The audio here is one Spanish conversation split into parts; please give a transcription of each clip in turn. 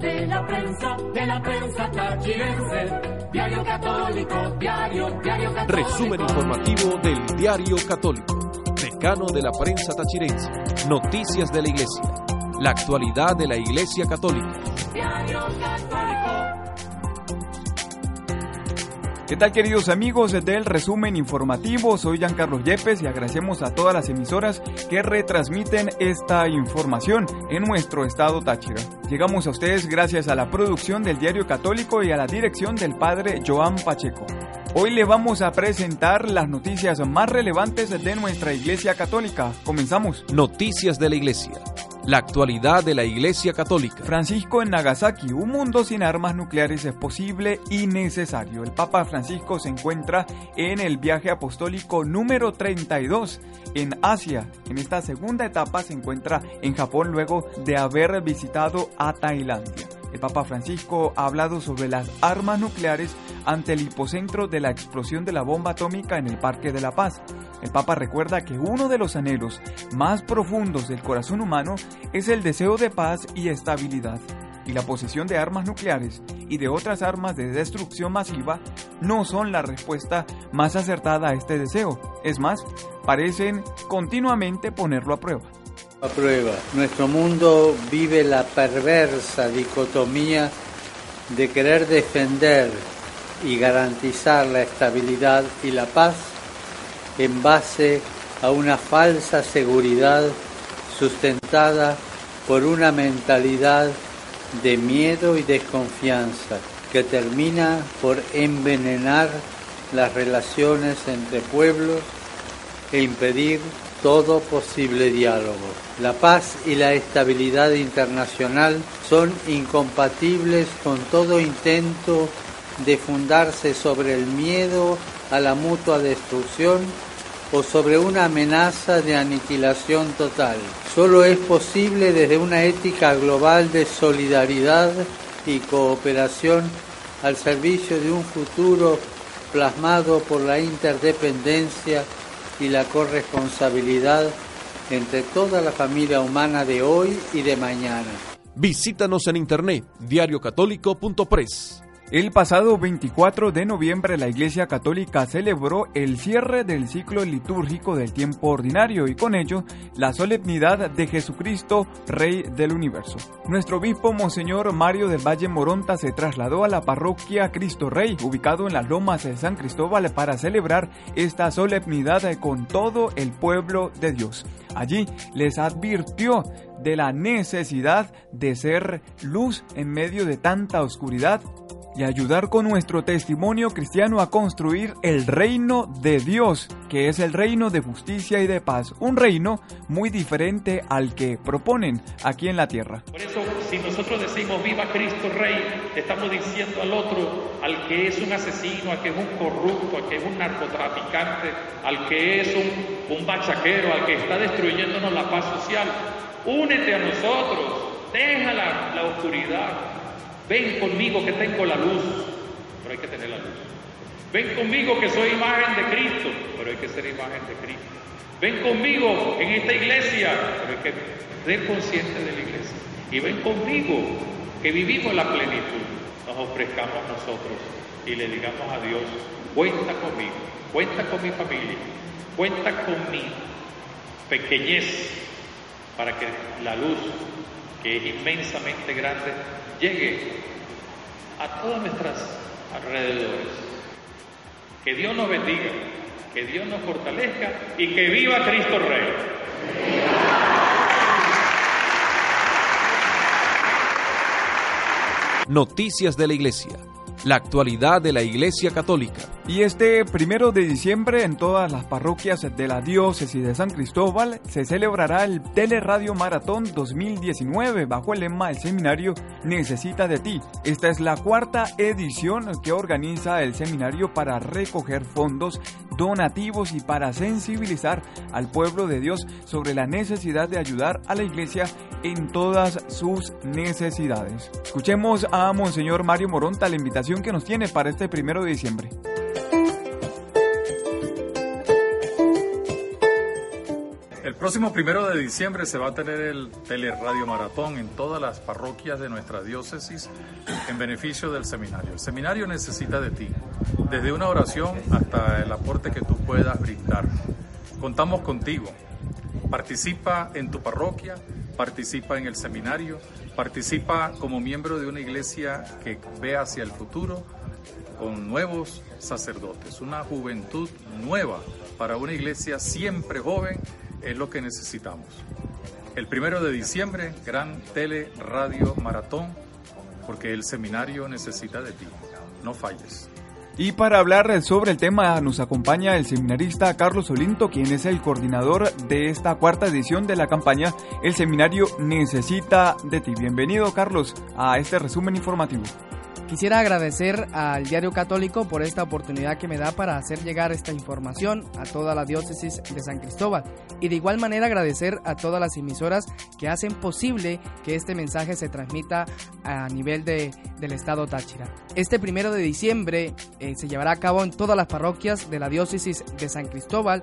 de la prensa, de la prensa tachirense, diario católico, diario, diario católico. Resumen informativo del Diario Católico. Decano de la prensa tachirense. Noticias de la Iglesia. La actualidad de la Iglesia Católica. Diario católico. ¿Qué tal queridos amigos del resumen informativo? Soy Giancarlo Yepes y agradecemos a todas las emisoras que retransmiten esta información en nuestro estado Táchira. Llegamos a ustedes gracias a la producción del Diario Católico y a la dirección del padre Joan Pacheco. Hoy le vamos a presentar las noticias más relevantes de nuestra Iglesia Católica. Comenzamos. Noticias de la Iglesia. La actualidad de la Iglesia Católica. Francisco en Nagasaki, un mundo sin armas nucleares es posible y necesario. El Papa Francisco se encuentra en el viaje apostólico número 32 en Asia. En esta segunda etapa se encuentra en Japón luego de haber visitado a Tailandia. El Papa Francisco ha hablado sobre las armas nucleares ante el hipocentro de la explosión de la bomba atómica en el Parque de la Paz. El Papa recuerda que uno de los anhelos más profundos del corazón humano es el deseo de paz y estabilidad. Y la posesión de armas nucleares y de otras armas de destrucción masiva no son la respuesta más acertada a este deseo. Es más, parecen continuamente ponerlo a prueba. A prueba. Nuestro mundo vive la perversa dicotomía de querer defender y garantizar la estabilidad y la paz en base a una falsa seguridad sustentada por una mentalidad de miedo y desconfianza que termina por envenenar las relaciones entre pueblos e impedir todo posible diálogo. La paz y la estabilidad internacional son incompatibles con todo intento de fundarse sobre el miedo a la mutua destrucción o sobre una amenaza de aniquilación total. Solo es posible desde una ética global de solidaridad y cooperación al servicio de un futuro plasmado por la interdependencia y la corresponsabilidad entre toda la familia humana de hoy y de mañana. Visítanos en internet diariocatólico.press. El pasado 24 de noviembre la Iglesia Católica celebró el cierre del ciclo litúrgico del tiempo ordinario y con ello la solemnidad de Jesucristo, Rey del Universo. Nuestro obispo Monseñor Mario del Valle Moronta se trasladó a la parroquia Cristo Rey, ubicado en las lomas de San Cristóbal, para celebrar esta solemnidad con todo el pueblo de Dios. Allí les advirtió de la necesidad de ser luz en medio de tanta oscuridad y ayudar con nuestro testimonio cristiano a construir el reino de Dios, que es el reino de justicia y de paz, un reino muy diferente al que proponen aquí en la tierra. Por eso, si nosotros decimos viva Cristo Rey, estamos diciendo al otro, al que es un asesino, al que es un corrupto, al que es un narcotraficante, al que es un, bachaquero, al que está destruyéndonos la paz social, únete a nosotros, deja la, la oscuridad, Ven conmigo que tengo la luz, pero hay que tener la luz. Ven conmigo que soy imagen de Cristo, pero hay que ser imagen de Cristo. Ven conmigo en esta iglesia, pero hay que ser consciente de la iglesia. Y ven conmigo que vivimos la plenitud. Nos ofrezcamos nosotros y le digamos a Dios, cuenta conmigo, cuenta con mi familia, cuenta con mi pequeñez para que la luz, que es inmensamente grande, llegue a todas nuestras alrededores. Que Dios nos bendiga, que Dios nos fortalezca y que viva Cristo Rey. Noticias de la Iglesia. La actualidad de la Iglesia Católica. Y este primero de diciembre en todas las parroquias de la diócesis de San Cristóbal se celebrará el Teleradio Maratón 2019 bajo el lema El Seminario Necesita de ti. Esta es la cuarta edición que organiza el seminario para recoger fondos donativos y para sensibilizar al pueblo de Dios sobre la necesidad de ayudar a la iglesia en todas sus necesidades. Escuchemos a Monseñor Mario Moronta la invitación que nos tiene para este primero de diciembre. Próximo primero de diciembre se va a tener el Teleradio Maratón en todas las parroquias de nuestra diócesis en beneficio del seminario. El seminario necesita de ti, desde una oración hasta el aporte que tú puedas brindar. Contamos contigo. Participa en tu parroquia, participa en el seminario, participa como miembro de una iglesia que ve hacia el futuro con nuevos sacerdotes, una juventud nueva para una iglesia siempre joven es lo que necesitamos. El primero de diciembre, gran tele, radio, maratón, porque el seminario necesita de ti. No falles. Y para hablar sobre el tema nos acompaña el seminarista Carlos Olinto, quien es el coordinador de esta cuarta edición de la campaña El Seminario Necesita de ti. Bienvenido Carlos a este resumen informativo. Quisiera agradecer al Diario Católico por esta oportunidad que me da para hacer llegar esta información a toda la diócesis de San Cristóbal y de igual manera agradecer a todas las emisoras que hacen posible que este mensaje se transmita a nivel de, del estado Táchira. Este primero de diciembre eh, se llevará a cabo en todas las parroquias de la diócesis de San Cristóbal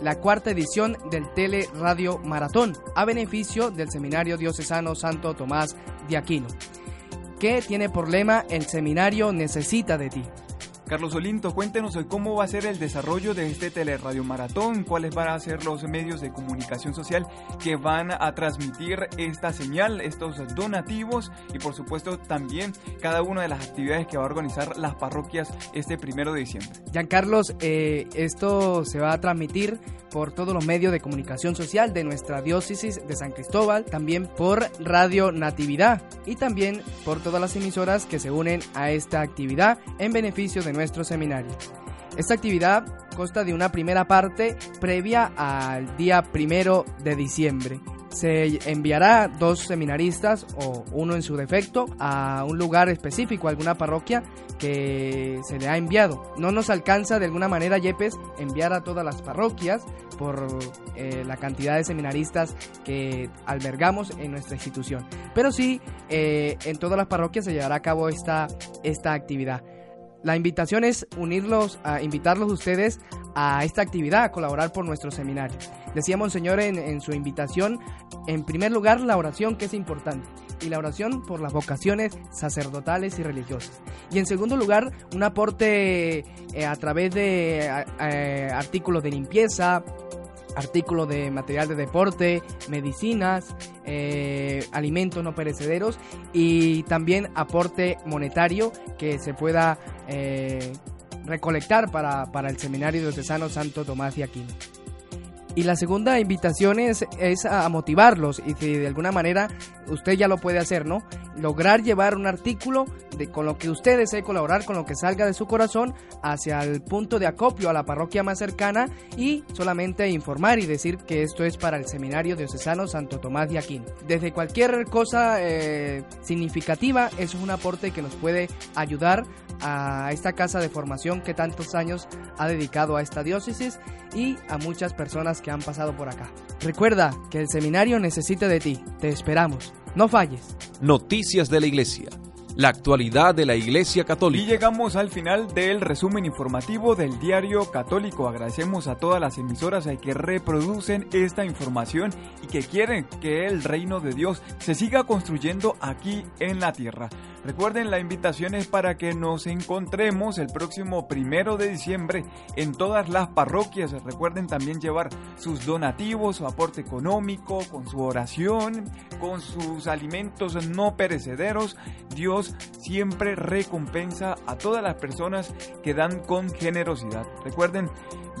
la cuarta edición del Tele Radio Maratón a beneficio del Seminario Diocesano Santo Tomás de Aquino que tiene por lema El seminario necesita de ti. Carlos Olinto, cuéntenos hoy cómo va a ser el desarrollo de este teleradio maratón, cuáles van a ser los medios de comunicación social que van a transmitir esta señal, estos donativos y por supuesto también cada una de las actividades que va a organizar las parroquias este primero de diciembre. Giancarlos, eh, esto se va a transmitir por todos los medios de comunicación social de nuestra diócesis de San Cristóbal, también por Radio Natividad y también por todas las emisoras que se unen a esta actividad en beneficio de nuestro seminario. Esta actividad consta de una primera parte previa al día primero de diciembre. Se enviará dos seminaristas o uno en su defecto a un lugar específico, alguna parroquia que se le ha enviado. No nos alcanza de alguna manera, Yepes, enviar a todas las parroquias por eh, la cantidad de seminaristas que albergamos en nuestra institución. Pero sí, eh, en todas las parroquias se llevará a cabo esta, esta actividad. La invitación es unirlos, a invitarlos ustedes a esta actividad, a colaborar por nuestro seminario. Decía Monseñor en, en su invitación, en primer lugar, la oración que es importante, y la oración por las vocaciones sacerdotales y religiosas. Y en segundo lugar, un aporte eh, a través de artículos de limpieza, artículos de material de deporte, medicinas, eh, alimentos no perecederos y también aporte monetario que se pueda eh, recolectar para, para el Seminario Diocesano Santo Tomás de Aquino. Y la segunda invitación es, es, a motivarlos y si de alguna manera usted ya lo puede hacer, ¿no? Lograr llevar un artículo de, con lo que usted desee colaborar, con lo que salga de su corazón, hacia el punto de acopio a la parroquia más cercana y solamente informar y decir que esto es para el Seminario Diocesano Santo Tomás de Aquino. Desde cualquier cosa eh, significativa, eso es un aporte que nos puede ayudar a esta casa de formación que tantos años ha dedicado a esta diócesis y a muchas personas que han pasado por acá. Recuerda que el seminario necesita de ti. Te esperamos. No falles. Noticias de la Iglesia. La actualidad de la Iglesia Católica. Y llegamos al final del resumen informativo del Diario Católico. Agradecemos a todas las emisoras que reproducen esta información y que quieren que el reino de Dios se siga construyendo aquí en la tierra. Recuerden, la invitación es para que nos encontremos el próximo primero de diciembre en todas las parroquias. Recuerden también llevar sus donativos, su aporte económico, con su oración, con sus alimentos no perecederos. Dios siempre recompensa a todas las personas que dan con generosidad. Recuerden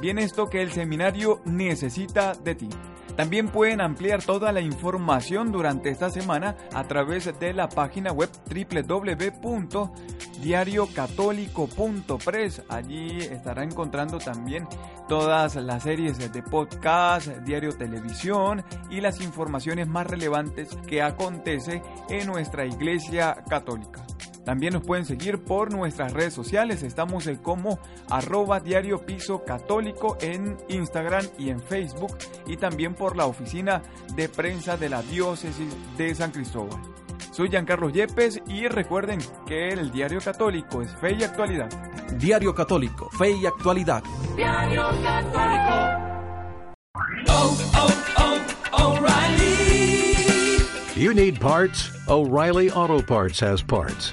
bien esto que el seminario necesita de ti. También pueden ampliar toda la información durante esta semana a través de la página web www.diariocatólico.press. Allí estará encontrando también todas las series de podcast, diario televisión y las informaciones más relevantes que acontece en nuestra Iglesia Católica. También nos pueden seguir por nuestras redes sociales. Estamos en como arroba diario piso católico en Instagram y en Facebook y también por la oficina de prensa de la diócesis de San Cristóbal. Soy Giancarlo Yepes y recuerden que el Diario Católico es fe y actualidad. Diario Católico, fe y actualidad. Diario Católico. Oh, oh, oh, O'Reilly. You need parts? O'Reilly Auto Parts has parts.